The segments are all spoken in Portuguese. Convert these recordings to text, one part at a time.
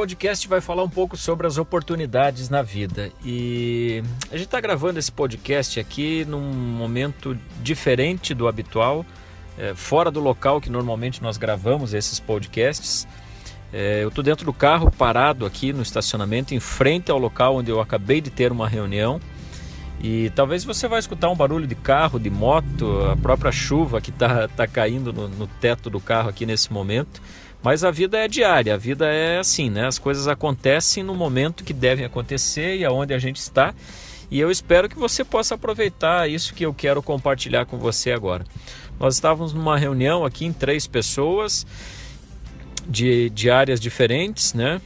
podcast vai falar um pouco sobre as oportunidades na vida. E a gente está gravando esse podcast aqui num momento diferente do habitual, é, fora do local que normalmente nós gravamos esses podcasts. É, eu estou dentro do carro, parado aqui no estacionamento, em frente ao local onde eu acabei de ter uma reunião. E talvez você vai escutar um barulho de carro, de moto, a própria chuva que está tá caindo no, no teto do carro aqui nesse momento. Mas a vida é diária, a vida é assim, né? As coisas acontecem no momento que devem acontecer e aonde a gente está. E eu espero que você possa aproveitar isso que eu quero compartilhar com você agora. Nós estávamos numa reunião aqui em três pessoas de, de áreas diferentes, né?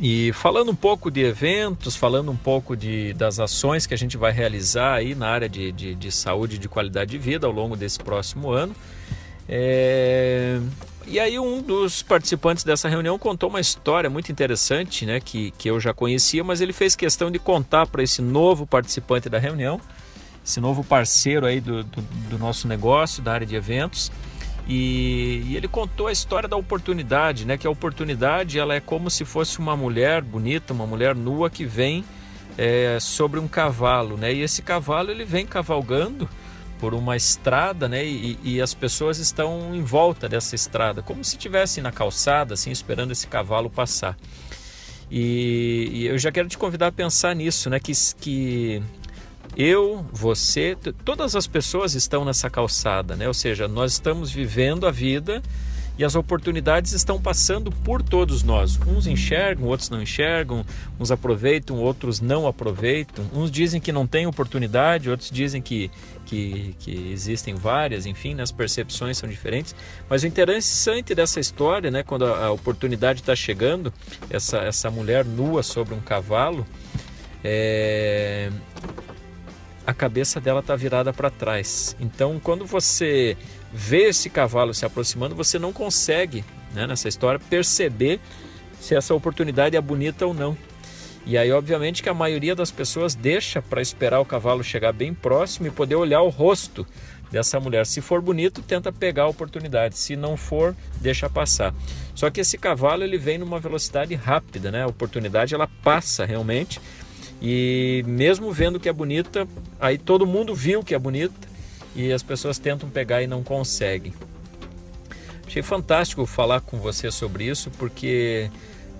E falando um pouco de eventos, falando um pouco de, das ações que a gente vai realizar aí na área de, de, de saúde e de qualidade de vida ao longo desse próximo ano. É... E aí um dos participantes dessa reunião contou uma história muito interessante, né, que, que eu já conhecia, mas ele fez questão de contar para esse novo participante da reunião, esse novo parceiro aí do, do, do nosso negócio, da área de eventos, e, e, ele contou a história da oportunidade, né, que a oportunidade ela é como se fosse uma mulher bonita, uma mulher nua que vem é, sobre um cavalo, né, e esse cavalo ele vem cavalgando por uma estrada, né? E, e, as pessoas estão em volta dessa estrada, como se estivessem na calçada, assim, esperando esse cavalo passar. E, e, eu já quero te convidar a pensar nisso, né? Que, que eu, você, todas as pessoas estão nessa calçada, né? Ou seja, nós estamos vivendo a vida e as oportunidades estão passando por todos nós. Uns enxergam, outros não enxergam, uns aproveitam, outros não aproveitam. Uns dizem que não tem oportunidade, outros dizem que, que, que existem várias, enfim, né, as percepções são diferentes. Mas o interessante dessa história, né, quando a, a oportunidade está chegando, essa, essa mulher nua sobre um cavalo, é, a cabeça dela está virada para trás. Então, quando você vê esse cavalo se aproximando, você não consegue, né, nessa história, perceber se essa oportunidade é bonita ou não. E aí, obviamente, que a maioria das pessoas deixa para esperar o cavalo chegar bem próximo e poder olhar o rosto dessa mulher. Se for bonito, tenta pegar a oportunidade. Se não for, deixa passar. Só que esse cavalo ele vem numa velocidade rápida, né? A oportunidade ela passa realmente. E mesmo vendo que é bonita, aí todo mundo viu que é bonita e as pessoas tentam pegar e não conseguem. Achei fantástico falar com você sobre isso, porque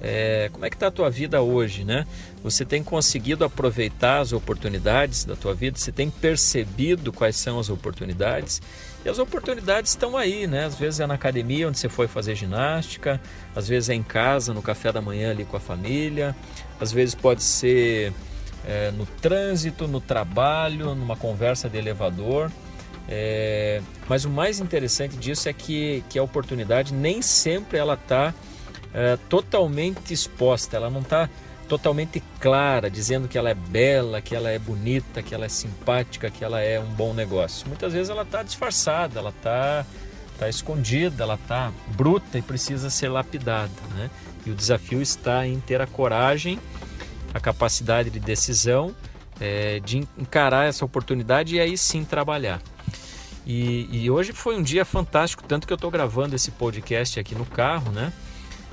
é, como é que está a tua vida hoje, né? Você tem conseguido aproveitar as oportunidades da tua vida? Você tem percebido quais são as oportunidades? E as oportunidades estão aí, né? Às vezes é na academia onde você foi fazer ginástica, às vezes é em casa, no café da manhã ali com a família, às vezes pode ser é, no trânsito, no trabalho, numa conversa de elevador. É, mas o mais interessante disso é que, que a oportunidade nem sempre ela está é, totalmente exposta, ela não está totalmente clara, dizendo que ela é bela, que ela é bonita, que ela é simpática, que ela é um bom negócio. Muitas vezes ela está disfarçada, ela está tá escondida, ela está bruta e precisa ser lapidada. Né? E o desafio está em ter a coragem, a capacidade de decisão, é, de encarar essa oportunidade e aí sim trabalhar. E, e hoje foi um dia fantástico, tanto que eu estou gravando esse podcast aqui no carro, né?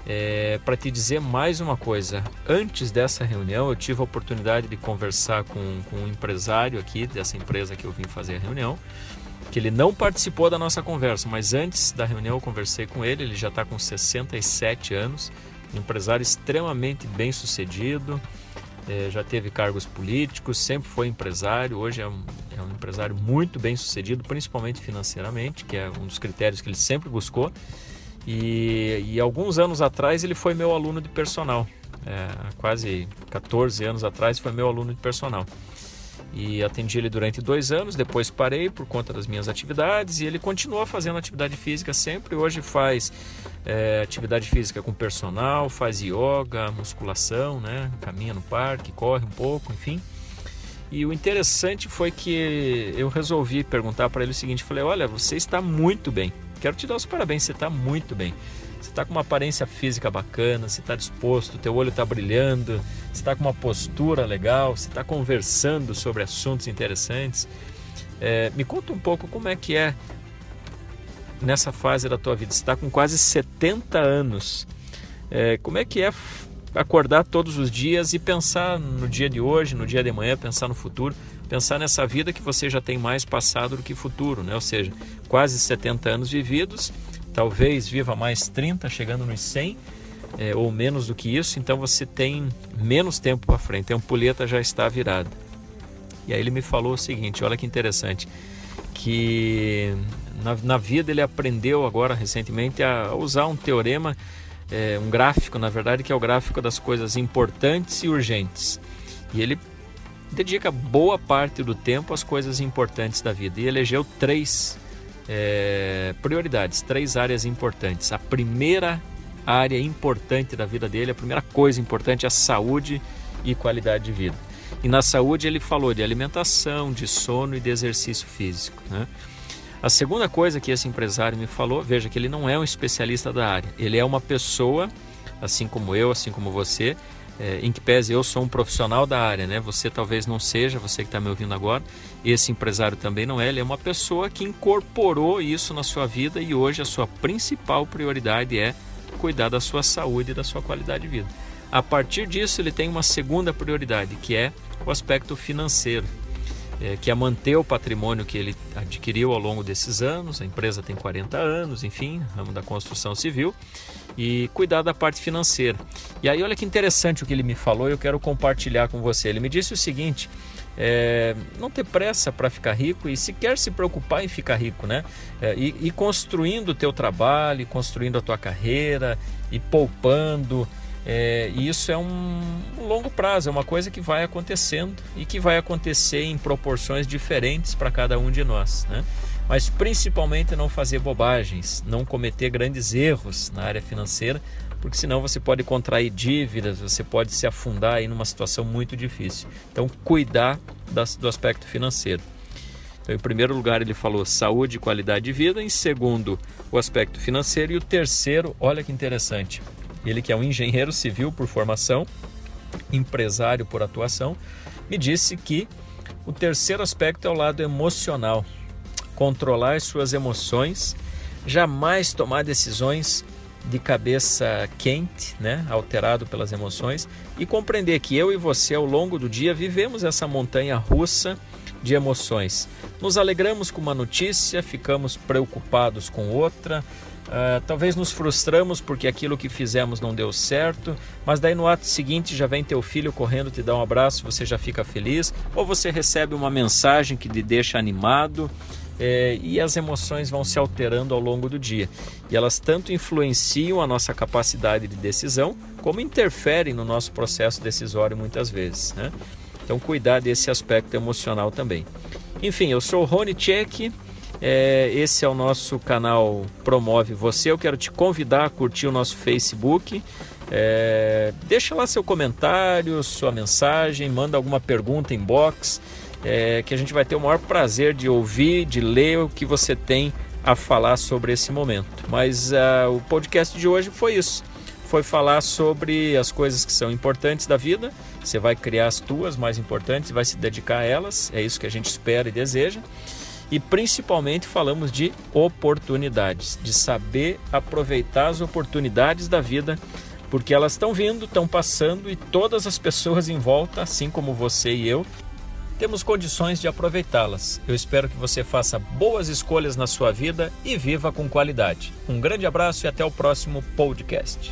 É, para te dizer mais uma coisa, antes dessa reunião eu tive a oportunidade de conversar com, com um empresário aqui dessa empresa que eu vim fazer a reunião, que ele não participou da nossa conversa, mas antes da reunião eu conversei com ele, ele já está com 67 anos, um empresário extremamente bem sucedido, é, já teve cargos políticos, sempre foi empresário, hoje é um, é um empresário muito bem sucedido, principalmente financeiramente, que é um dos critérios que ele sempre buscou. E, e alguns anos atrás ele foi meu aluno de personal, é, quase 14 anos atrás foi meu aluno de personal. E atendi ele durante dois anos, depois parei por conta das minhas atividades e ele continua fazendo atividade física sempre. Hoje faz é, atividade física com personal, faz yoga, musculação, né? caminha no parque, corre um pouco, enfim. E o interessante foi que eu resolvi perguntar para ele o seguinte: falei, olha, você está muito bem. Quero te dar os parabéns, você está muito bem. Você está com uma aparência física bacana, você está disposto, teu olho está brilhando, você está com uma postura legal, você está conversando sobre assuntos interessantes. É, me conta um pouco como é que é nessa fase da tua vida. Você está com quase 70 anos. É, como é que é acordar todos os dias e pensar no dia de hoje, no dia de amanhã, pensar no futuro, pensar nessa vida que você já tem mais passado do que futuro, né? Ou seja, quase 70 anos vividos, talvez viva mais 30, chegando nos 100 é, ou menos do que isso, então você tem menos tempo para frente, a ampulheta já está virada. E aí ele me falou o seguinte: olha que interessante, que na, na vida ele aprendeu agora recentemente a usar um teorema, é, um gráfico, na verdade, que é o gráfico das coisas importantes e urgentes. E ele dedica boa parte do tempo às coisas importantes da vida e elegeu três é, prioridades, três áreas importantes. A primeira área importante da vida dele, a primeira coisa importante é a saúde e qualidade de vida. E na saúde ele falou de alimentação, de sono e de exercício físico. Né? A segunda coisa que esse empresário me falou, veja que ele não é um especialista da área, ele é uma pessoa, assim como eu, assim como você, é, em que pese eu sou um profissional da área, né? Você talvez não seja, você que está me ouvindo agora, esse empresário também não é, ele é uma pessoa que incorporou isso na sua vida e hoje a sua principal prioridade é cuidar da sua saúde e da sua qualidade de vida. A partir disso, ele tem uma segunda prioridade, que é o aspecto financeiro, é, que é manter o patrimônio que ele adquiriu ao longo desses anos. A empresa tem 40 anos, enfim, ramo da construção civil, e cuidar da parte financeira. E aí, olha que interessante o que ele me falou, eu quero compartilhar com você. Ele me disse o seguinte: é, não ter pressa para ficar rico e sequer se preocupar em ficar rico, né? É, e, e construindo o teu trabalho, construindo a tua carreira, e poupando. É, e isso é um, longo prazo, é uma coisa que vai acontecendo e que vai acontecer em proporções diferentes para cada um de nós. Né? Mas principalmente não fazer bobagens, não cometer grandes erros na área financeira, porque senão você pode contrair dívidas, você pode se afundar em uma situação muito difícil. Então, cuidar das, do aspecto financeiro. Então, em primeiro lugar, ele falou saúde e qualidade de vida. Em segundo, o aspecto financeiro. E o terceiro, olha que interessante, ele que é um engenheiro civil por formação, empresário por atuação, me disse que o terceiro aspecto é o lado emocional. Controlar suas emoções, jamais tomar decisões de cabeça quente, né, alterado pelas emoções, e compreender que eu e você ao longo do dia vivemos essa montanha russa de emoções. Nos alegramos com uma notícia, ficamos preocupados com outra, Uh, talvez nos frustramos porque aquilo que fizemos não deu certo, mas daí no ato seguinte já vem teu filho correndo te dar um abraço, você já fica feliz, ou você recebe uma mensagem que te deixa animado. É, e as emoções vão se alterando ao longo do dia. E elas tanto influenciam a nossa capacidade de decisão, como interferem no nosso processo decisório muitas vezes. Né? Então, cuidar desse aspecto emocional também. Enfim, eu sou o Rony Tchek, é, esse é o nosso canal Promove Você. Eu quero te convidar a curtir o nosso Facebook. É, deixa lá seu comentário, sua mensagem, manda alguma pergunta em box, é, que a gente vai ter o maior prazer de ouvir, de ler o que você tem a falar sobre esse momento. Mas uh, o podcast de hoje foi isso. Foi falar sobre as coisas que são importantes da vida. Você vai criar as tuas mais importantes e vai se dedicar a elas. É isso que a gente espera e deseja e principalmente falamos de oportunidades, de saber aproveitar as oportunidades da vida, porque elas estão vindo, estão passando e todas as pessoas em volta, assim como você e eu, temos condições de aproveitá-las. Eu espero que você faça boas escolhas na sua vida e viva com qualidade. Um grande abraço e até o próximo podcast.